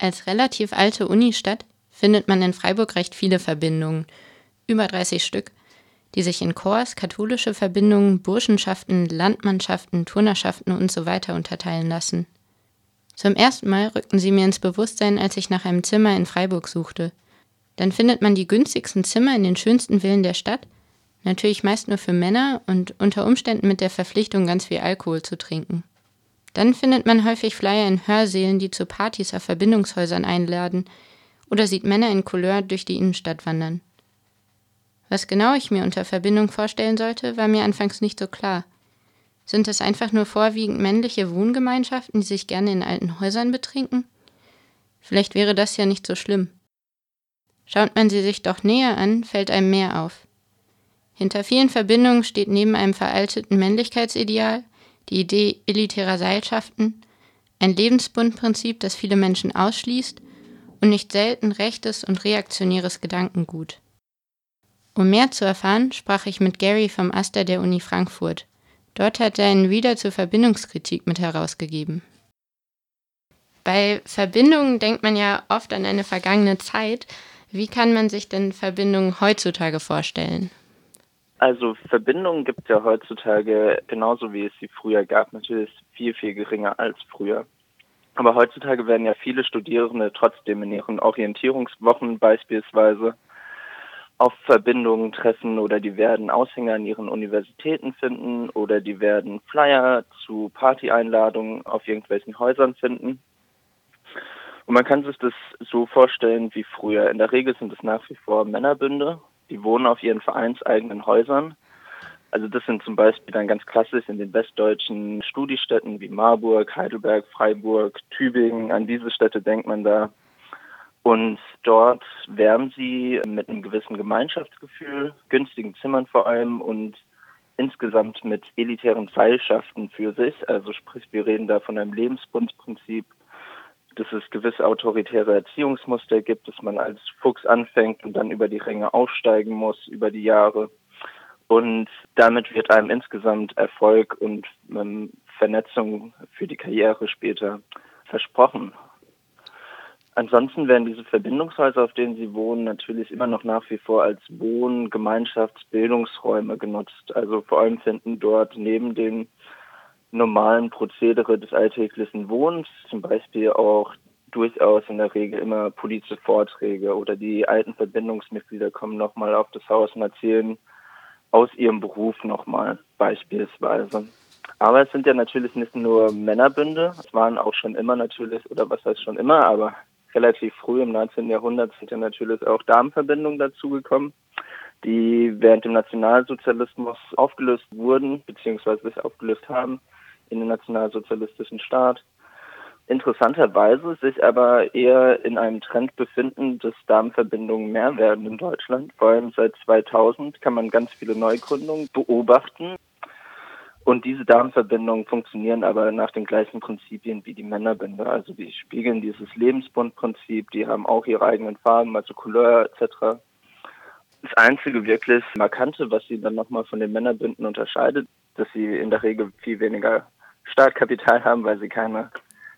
Als relativ alte Unistadt findet man in Freiburg recht viele Verbindungen, über 30 Stück, die sich in Chors, katholische Verbindungen, Burschenschaften, Landmannschaften, Turnerschaften usw. So unterteilen lassen. Zum ersten Mal rückten sie mir ins Bewusstsein, als ich nach einem Zimmer in Freiburg suchte. Dann findet man die günstigsten Zimmer in den schönsten Villen der Stadt, natürlich meist nur für Männer und unter Umständen mit der Verpflichtung, ganz viel Alkohol zu trinken. Dann findet man häufig Flyer in Hörsälen, die zu Partys auf Verbindungshäusern einladen, oder sieht Männer in Couleur durch die Innenstadt wandern. Was genau ich mir unter Verbindung vorstellen sollte, war mir anfangs nicht so klar. Sind es einfach nur vorwiegend männliche Wohngemeinschaften, die sich gerne in alten Häusern betrinken? Vielleicht wäre das ja nicht so schlimm. Schaut man sie sich doch näher an, fällt einem mehr auf. Hinter vielen Verbindungen steht neben einem veralteten Männlichkeitsideal die Idee elitärer Seilschaften, ein Lebensbundprinzip, das viele Menschen ausschließt und nicht selten rechtes und reaktionäres Gedankengut. Um mehr zu erfahren, sprach ich mit Gary vom Aster der Uni Frankfurt. Dort hat er einen Reader zur Verbindungskritik mit herausgegeben. Bei Verbindungen denkt man ja oft an eine vergangene Zeit. Wie kann man sich denn Verbindungen heutzutage vorstellen? Also Verbindungen gibt es ja heutzutage genauso wie es sie früher gab, natürlich viel, viel geringer als früher. Aber heutzutage werden ja viele Studierende trotzdem in ihren Orientierungswochen beispielsweise auf Verbindungen treffen oder die werden Aushänger an ihren Universitäten finden oder die werden Flyer zu Partyeinladungen auf irgendwelchen Häusern finden. Und man kann sich das so vorstellen wie früher. In der Regel sind es nach wie vor Männerbünde die wohnen auf ihren vereinseigenen Häusern. Also das sind zum Beispiel dann ganz klassisch in den westdeutschen Studiestädten wie Marburg, Heidelberg, Freiburg, Tübingen. An diese Städte denkt man da. Und dort werden sie mit einem gewissen Gemeinschaftsgefühl, günstigen Zimmern vor allem und insgesamt mit elitären Seilschaften für sich. Also sprich, wir reden da von einem Lebensbundprinzip, dass es gewisse autoritäre Erziehungsmuster gibt, dass man als Fuchs anfängt und dann über die Ränge aufsteigen muss über die Jahre. Und damit wird einem insgesamt Erfolg und ähm, Vernetzung für die Karriere später versprochen. Ansonsten werden diese Verbindungshäuser, auf denen sie wohnen, natürlich immer noch nach wie vor als Wohn-, Gemeinschafts-, Bildungsräume genutzt. Also vor allem finden dort neben den normalen Prozedere des alltäglichen Wohnens, zum Beispiel auch durchaus in der Regel immer politische Vorträge oder die alten Verbindungsmitglieder kommen nochmal auf das Haus und erzählen aus ihrem Beruf nochmal beispielsweise. Aber es sind ja natürlich nicht nur Männerbünde, es waren auch schon immer natürlich, oder was heißt schon immer, aber relativ früh im 19. Jahrhundert sind ja natürlich auch Damenverbindungen dazugekommen, die während dem Nationalsozialismus aufgelöst wurden, beziehungsweise sich aufgelöst haben in den nationalsozialistischen Staat. Interessanterweise sich aber eher in einem Trend befinden, dass Darmverbindungen mehr werden in Deutschland. Vor allem seit 2000 kann man ganz viele Neugründungen beobachten. Und diese Darmverbindungen funktionieren aber nach den gleichen Prinzipien wie die Männerbinde. Also die spiegeln dieses Lebensbundprinzip, die haben auch ihre eigenen Farben, also Couleur etc. Das einzige wirklich Markante, was sie dann nochmal von den Männerbünden unterscheidet, dass sie in der Regel viel weniger Startkapital haben, weil sie keine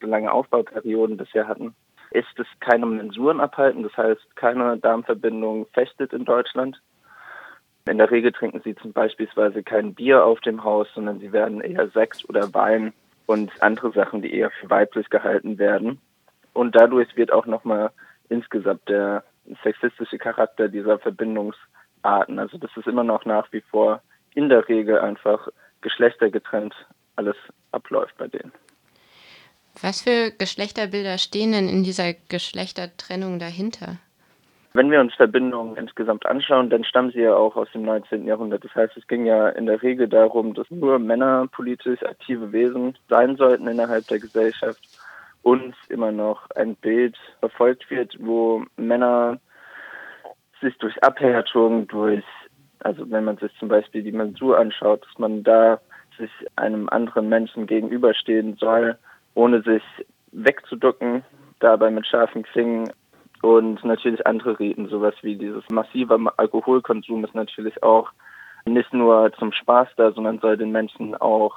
so lange Aufbauperioden bisher hatten, ist es keine Mensuren abhalten. Das heißt, keine Darmverbindung festet in Deutschland. In der Regel trinken sie zum Beispiel kein Bier auf dem Haus, sondern sie werden eher Sekt oder Wein und andere Sachen, die eher für weiblich gehalten werden. Und dadurch wird auch nochmal insgesamt der sexistische Charakter dieser Verbindungsarten, also das ist immer noch nach wie vor in der Regel einfach geschlechtergetrennt alles abläuft bei denen. Was für Geschlechterbilder stehen denn in dieser Geschlechtertrennung dahinter? Wenn wir uns Verbindungen insgesamt anschauen, dann stammen sie ja auch aus dem 19. Jahrhundert. Das heißt, es ging ja in der Regel darum, dass nur Männer politisch aktive Wesen sein sollten innerhalb der Gesellschaft und immer noch ein Bild verfolgt wird, wo Männer sich durch Abhärtung, durch, also wenn man sich zum Beispiel die Mensur anschaut, dass man da sich einem anderen Menschen gegenüberstehen soll, ohne sich wegzuducken, dabei mit scharfen Klingen und natürlich andere Riten, sowas wie dieses massive Alkoholkonsum ist natürlich auch nicht nur zum Spaß da, sondern soll den Menschen auch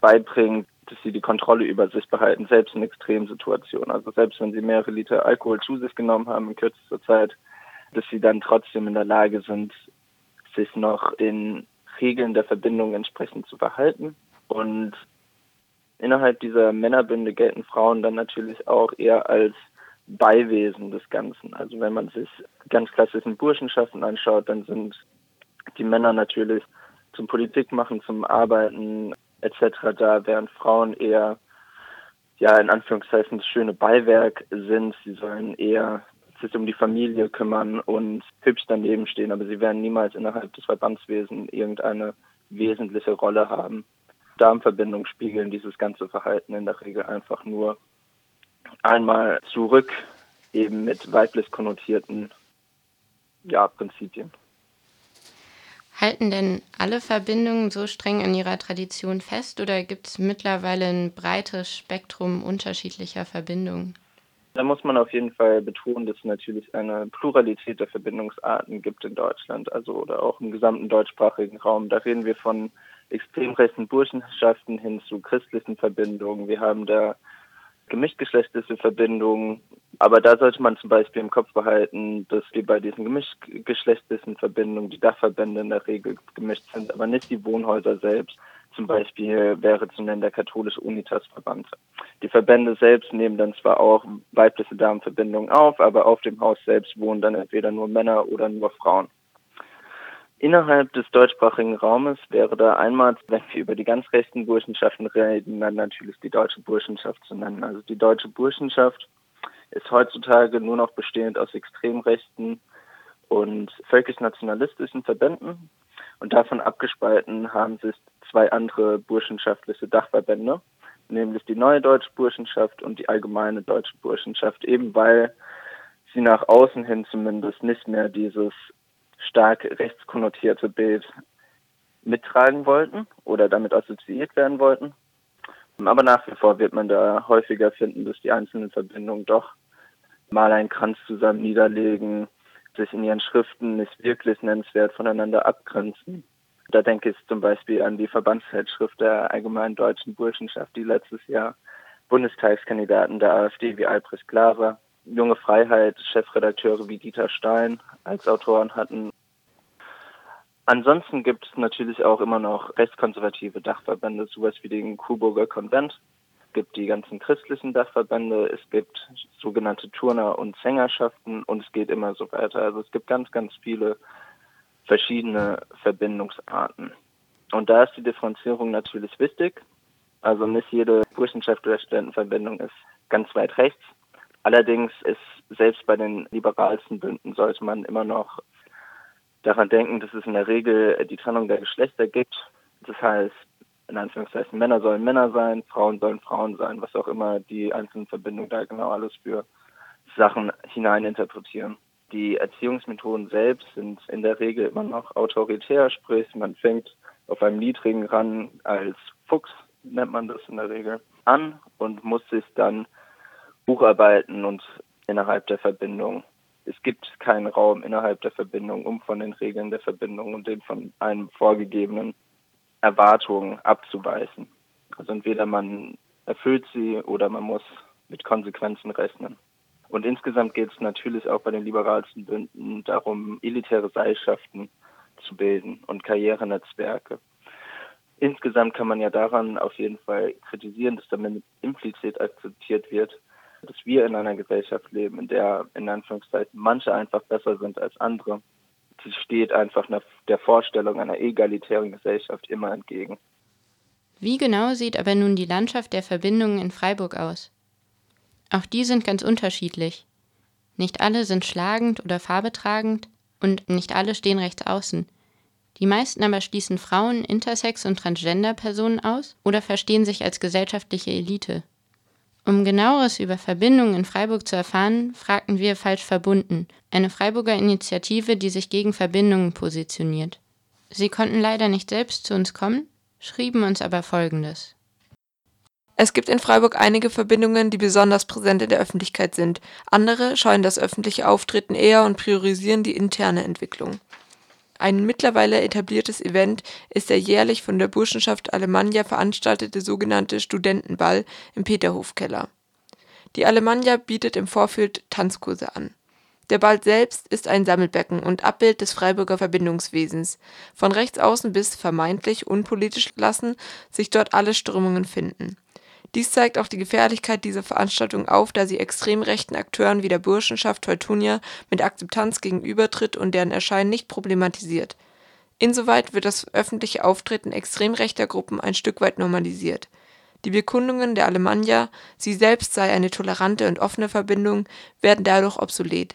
beibringen, dass sie die Kontrolle über sich behalten, selbst in Extremsituationen. Also selbst wenn sie mehrere Liter Alkohol zu sich genommen haben in kürzester Zeit, dass sie dann trotzdem in der Lage sind, sich noch den Regeln der Verbindung entsprechend zu verhalten. Und innerhalb dieser Männerbünde gelten Frauen dann natürlich auch eher als Beiwesen des Ganzen. Also wenn man sich ganz klassischen Burschenschaften anschaut, dann sind die Männer natürlich zum Politik machen, zum Arbeiten etc. da, während Frauen eher ja in Anführungszeichen das schöne Beiwerk sind. Sie sollen eher sich um die Familie kümmern und hübsch daneben stehen, aber sie werden niemals innerhalb des Verbandswesens irgendeine wesentliche Rolle haben. Darmverbindungen spiegeln dieses ganze Verhalten in der Regel einfach nur einmal zurück, eben mit weiblich konnotierten ja, Prinzipien. Halten denn alle Verbindungen so streng an ihrer Tradition fest oder gibt es mittlerweile ein breites Spektrum unterschiedlicher Verbindungen? Da muss man auf jeden Fall betonen, dass es natürlich eine Pluralität der Verbindungsarten gibt in Deutschland, also oder auch im gesamten deutschsprachigen Raum. Da reden wir von extrem rechten Burschenschaften hin zu christlichen Verbindungen. Wir haben da gemischtgeschlechtliche Verbindungen. Aber da sollte man zum Beispiel im Kopf behalten, dass wir bei diesen gemischtgeschlechtlichen Verbindungen die Dachverbände in der Regel gemischt sind, aber nicht die Wohnhäuser selbst. Zum Beispiel wäre zu nennen der katholische Unitas-Verband. Die Verbände selbst nehmen dann zwar auch weibliche Damenverbindungen auf, aber auf dem Haus selbst wohnen dann entweder nur Männer oder nur Frauen. Innerhalb des deutschsprachigen Raumes wäre da einmal, wenn wir über die ganz rechten Burschenschaften reden, dann natürlich die deutsche Burschenschaft zu nennen. Also die deutsche Burschenschaft ist heutzutage nur noch bestehend aus extrem rechten und völkisch-nationalistischen Verbänden. Und davon abgespalten haben sich zwei andere burschenschaftliche Dachverbände, nämlich die Neue Deutsche Burschenschaft und die Allgemeine Deutsche Burschenschaft, eben weil sie nach außen hin zumindest nicht mehr dieses stark rechtskonnotierte Bild mittragen wollten oder damit assoziiert werden wollten. Aber nach wie vor wird man da häufiger finden, dass die einzelnen Verbindungen doch mal einen Kranz zusammen niederlegen, sich in ihren Schriften nicht wirklich nennenswert voneinander abgrenzen. Da denke ich zum Beispiel an die Verbandszeitschrift der Allgemeinen Deutschen Burschenschaft, die letztes Jahr Bundestagskandidaten der AfD wie Albrecht Glaser Junge Freiheit, Chefredakteure wie Dieter Stein als Autoren hatten. Ansonsten gibt es natürlich auch immer noch rechtskonservative Dachverbände, sowas wie den Coburger Konvent. Es gibt die ganzen christlichen Dachverbände, es gibt sogenannte Turner- und Sängerschaften und es geht immer so weiter. Also es gibt ganz, ganz viele verschiedene Verbindungsarten. Und da ist die Differenzierung natürlich wichtig. Also nicht jede Burschenschaft oder Studentenverbindung ist ganz weit rechts. Allerdings ist selbst bei den liberalsten Bünden sollte man immer noch daran denken, dass es in der Regel die Trennung der Geschlechter gibt. Das heißt, in Anführungszeichen, Männer sollen Männer sein, Frauen sollen Frauen sein, was auch immer die einzelnen Verbindungen da genau alles für Sachen hineininterpretieren. Die Erziehungsmethoden selbst sind in der Regel immer noch autoritär, sprich man fängt auf einem niedrigen Rang als Fuchs, nennt man das in der Regel, an und muss sich dann Bucharbeiten und innerhalb der Verbindung. Es gibt keinen Raum innerhalb der Verbindung, um von den Regeln der Verbindung und den von einem vorgegebenen Erwartungen abzuweichen. Also entweder man erfüllt sie oder man muss mit Konsequenzen rechnen. Und insgesamt geht es natürlich auch bei den liberalsten Bünden darum, elitäre Seilschaften zu bilden und Karrierenetzwerke. Insgesamt kann man ja daran auf jeden Fall kritisieren, dass damit implizit akzeptiert wird, dass wir in einer Gesellschaft leben, in der in Anführungszeichen manche einfach besser sind als andere. Sie steht einfach der Vorstellung einer egalitären Gesellschaft immer entgegen. Wie genau sieht aber nun die Landschaft der Verbindungen in Freiburg aus? Auch die sind ganz unterschiedlich. Nicht alle sind schlagend oder farbetragend und nicht alle stehen rechts außen. Die meisten aber schließen Frauen, Intersex und Transgender-Personen aus oder verstehen sich als gesellschaftliche Elite. Um genaueres über Verbindungen in Freiburg zu erfahren, fragten wir Falsch verbunden, eine Freiburger Initiative, die sich gegen Verbindungen positioniert. Sie konnten leider nicht selbst zu uns kommen, schrieben uns aber Folgendes. Es gibt in Freiburg einige Verbindungen, die besonders präsent in der Öffentlichkeit sind. Andere scheuen das öffentliche Auftreten eher und priorisieren die interne Entwicklung. Ein mittlerweile etabliertes Event ist der jährlich von der Burschenschaft Alemannia veranstaltete sogenannte Studentenball im Peterhofkeller. Die Alemannia bietet im Vorfeld Tanzkurse an. Der Ball selbst ist ein Sammelbecken und Abbild des Freiburger Verbindungswesens. Von rechts außen bis vermeintlich unpolitisch lassen sich dort alle Strömungen finden. Dies zeigt auch die Gefährlichkeit dieser Veranstaltung auf, da sie extrem rechten Akteuren wie der Burschenschaft Teutonia mit Akzeptanz gegenübertritt und deren Erscheinen nicht problematisiert. Insoweit wird das öffentliche Auftreten extrem rechter Gruppen ein Stück weit normalisiert. Die Bekundungen der Alemannia, sie selbst sei eine tolerante und offene Verbindung, werden dadurch obsolet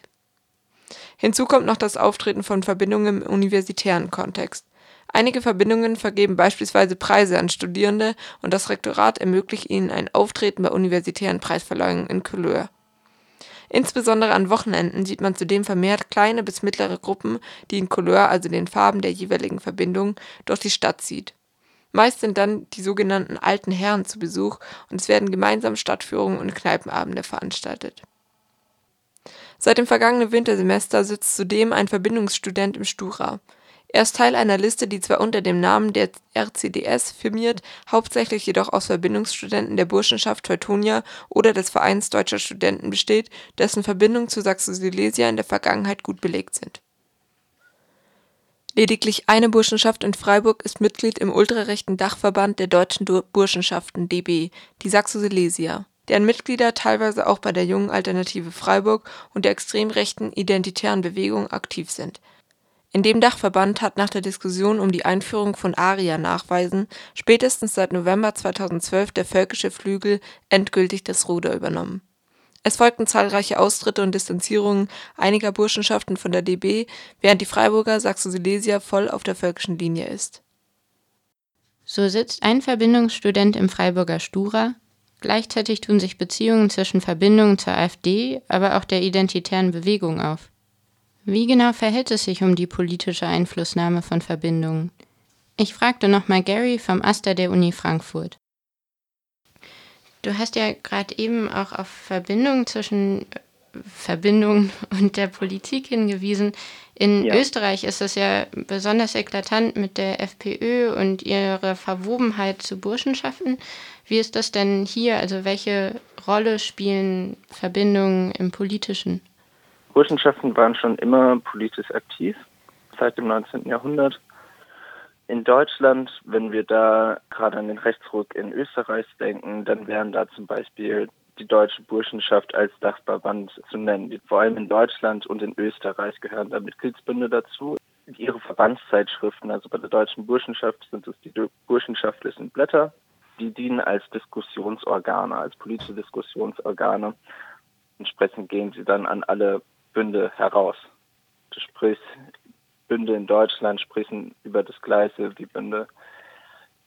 Hinzu kommt noch das Auftreten von Verbindungen im universitären Kontext. Einige Verbindungen vergeben beispielsweise Preise an Studierende und das Rektorat ermöglicht ihnen ein Auftreten bei universitären Preisverleihungen in Couleur. Insbesondere an Wochenenden sieht man zudem vermehrt kleine bis mittlere Gruppen, die in Couleur, also den Farben der jeweiligen Verbindung, durch die Stadt zieht. Meist sind dann die sogenannten alten Herren zu Besuch und es werden gemeinsam Stadtführungen und Kneipenabende veranstaltet Seit dem vergangenen Wintersemester sitzt zudem ein Verbindungsstudent im Stura. Er ist Teil einer Liste, die zwar unter dem Namen der RCDS firmiert, hauptsächlich jedoch aus Verbindungsstudenten der Burschenschaft Teutonia oder des Vereins Deutscher Studenten besteht, dessen Verbindungen zu Sachsen-Silesia in der Vergangenheit gut belegt sind. Lediglich eine Burschenschaft in Freiburg ist Mitglied im ultrarechten Dachverband der Deutschen Burschenschaften (DB), die Saxo-Silesia deren Mitglieder teilweise auch bei der Jungen Alternative Freiburg und der extrem rechten Identitären Bewegung aktiv sind. In dem Dachverband hat nach der Diskussion um die Einführung von ARIA-Nachweisen spätestens seit November 2012 der völkische Flügel endgültig das Ruder übernommen. Es folgten zahlreiche Austritte und Distanzierungen einiger Burschenschaften von der DB, während die Freiburger Saxo-Silesia voll auf der völkischen Linie ist. So sitzt ein Verbindungsstudent im Freiburger Stura, Gleichzeitig tun sich Beziehungen zwischen Verbindungen zur AfD, aber auch der identitären Bewegung auf. Wie genau verhält es sich um die politische Einflussnahme von Verbindungen? Ich fragte nochmal Gary vom Aster der Uni Frankfurt. Du hast ja gerade eben auch auf Verbindungen zwischen Verbindungen und der Politik hingewiesen. In ja. Österreich ist das ja besonders eklatant mit der FPÖ und ihrer Verwobenheit zu Burschenschaften. Wie ist das denn hier? Also welche Rolle spielen Verbindungen im Politischen? Burschenschaften waren schon immer politisch aktiv, seit dem 19. Jahrhundert. In Deutschland, wenn wir da gerade an den Rechtsruck in Österreich denken, dann wären da zum Beispiel die deutsche Burschenschaft als Dachverband zu nennen. Vor allem in Deutschland und in Österreich gehören da Mitgliedsbünde dazu. Ihre Verbandszeitschriften, also bei der deutschen Burschenschaft sind es die burschenschaftlichen Blätter, die dienen als Diskussionsorgane, als politische Diskussionsorgane. Entsprechend gehen sie dann an alle Bünde heraus. Sprich, Bünde in Deutschland sprechen über das Gleiche wie Bünde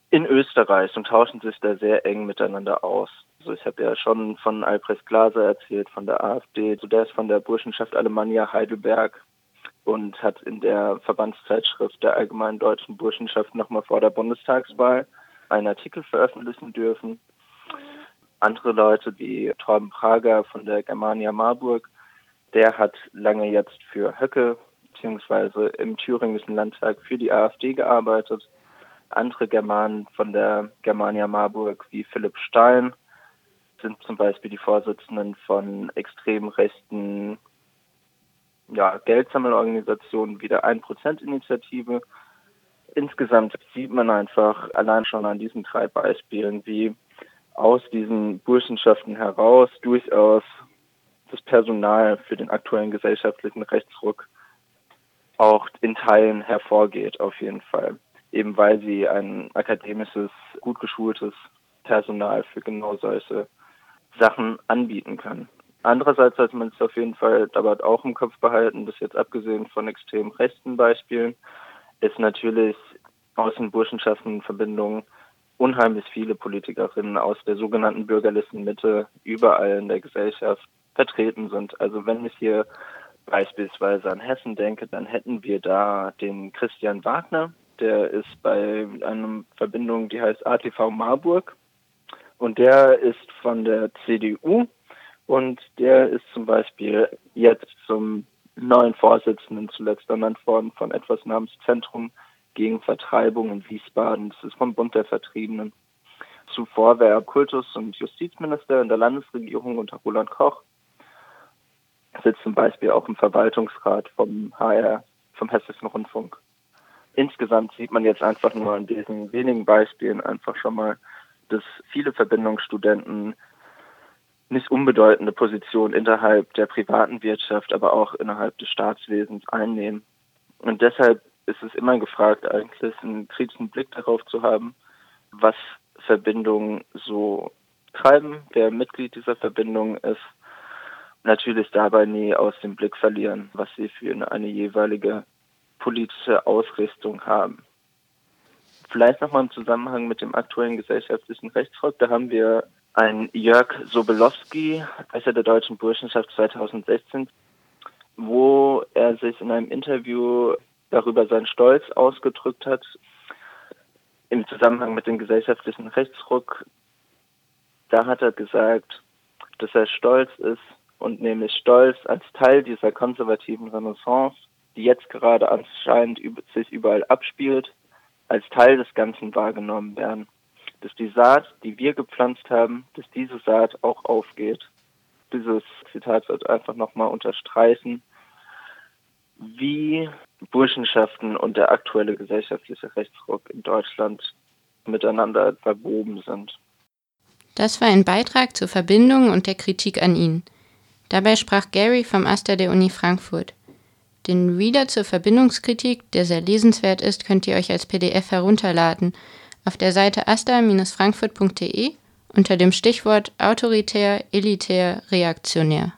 in Österreich und tauschen sich da sehr eng miteinander aus. Also ich habe ja schon von Albrecht Glaser erzählt, von der AfD, so der ist von der Burschenschaft Alemannia Heidelberg und hat in der Verbandszeitschrift der Allgemeinen Deutschen Burschenschaft nochmal vor der Bundestagswahl einen Artikel veröffentlichen dürfen. Andere Leute wie Torben Prager von der Germania Marburg, der hat lange jetzt für Höcke beziehungsweise im thüringischen Landtag für die AfD gearbeitet. Andere Germanen von der Germania Marburg wie Philipp Stein sind zum Beispiel die Vorsitzenden von extrem rechten ja, Geldsammelorganisationen wie der 1%-Initiative insgesamt sieht man einfach allein schon an diesen drei Beispielen, wie aus diesen Burschenschaften heraus durchaus das Personal für den aktuellen gesellschaftlichen Rechtsruck auch in Teilen hervorgeht, auf jeden Fall. Eben weil sie ein akademisches, gut geschultes Personal für genau solche Sachen anbieten können. Andererseits sollte man es auf jeden Fall dabei auch im Kopf behalten, dass jetzt abgesehen von extrem rechten Beispielen ist natürlich aus den Burschenschaftenverbindungen unheimlich viele Politikerinnen aus der sogenannten bürgerlichen Mitte überall in der Gesellschaft vertreten sind. Also wenn ich hier beispielsweise an Hessen denke, dann hätten wir da den Christian Wagner, der ist bei einer Verbindung, die heißt ATV Marburg und der ist von der CDU und der ist zum Beispiel jetzt zum neuen Vorsitzenden zuletzt ernannt worden von etwas namens Zentrum gegen Vertreibung in Wiesbaden. Das ist vom Bund der Vertriebenen. Zuvor war er Kultus- und Justizminister in der Landesregierung unter Roland Koch. Sitzt zum Beispiel auch im Verwaltungsrat vom HR, vom Hessischen Rundfunk. Insgesamt sieht man jetzt einfach nur an diesen wenigen Beispielen einfach schon mal, dass viele Verbindungsstudenten nicht unbedeutende Positionen innerhalb der privaten Wirtschaft, aber auch innerhalb des Staatswesens einnehmen. Und deshalb ist es immer gefragt, eigentlich einen kritischen Blick darauf zu haben, was Verbindungen so treiben, wer Mitglied dieser Verbindung ist. Natürlich dabei nie aus dem Blick verlieren, was sie für eine, jeweilige politische Ausrichtung haben. Vielleicht nochmal im Zusammenhang mit dem aktuellen gesellschaftlichen Rechtsruck, da haben wir einen Jörg Sobelowski, Besser der deutschen Burschenschaft 2016, wo er sich in einem Interview darüber seinen Stolz ausgedrückt hat, im Zusammenhang mit dem gesellschaftlichen Rechtsruck. Da hat er gesagt, dass er stolz ist und nämlich stolz als Teil dieser konservativen Renaissance, die jetzt gerade anscheinend sich überall abspielt, als Teil des Ganzen wahrgenommen werden. Dass die Saat, die wir gepflanzt haben, dass diese Saat auch aufgeht. Dieses Zitat wird einfach nochmal unterstreichen, wie Burschenschaften und der aktuelle gesellschaftliche Rechtsruck in Deutschland miteinander verwoben sind. Das war ein Beitrag zur Verbindung und der Kritik an ihn. Dabei sprach Gary vom Aster der Uni Frankfurt. Den Reader zur Verbindungskritik, der sehr lesenswert ist, könnt ihr euch als PDF herunterladen auf der Seite aster-frankfurt.de unter dem Stichwort autoritär, elitär, reaktionär.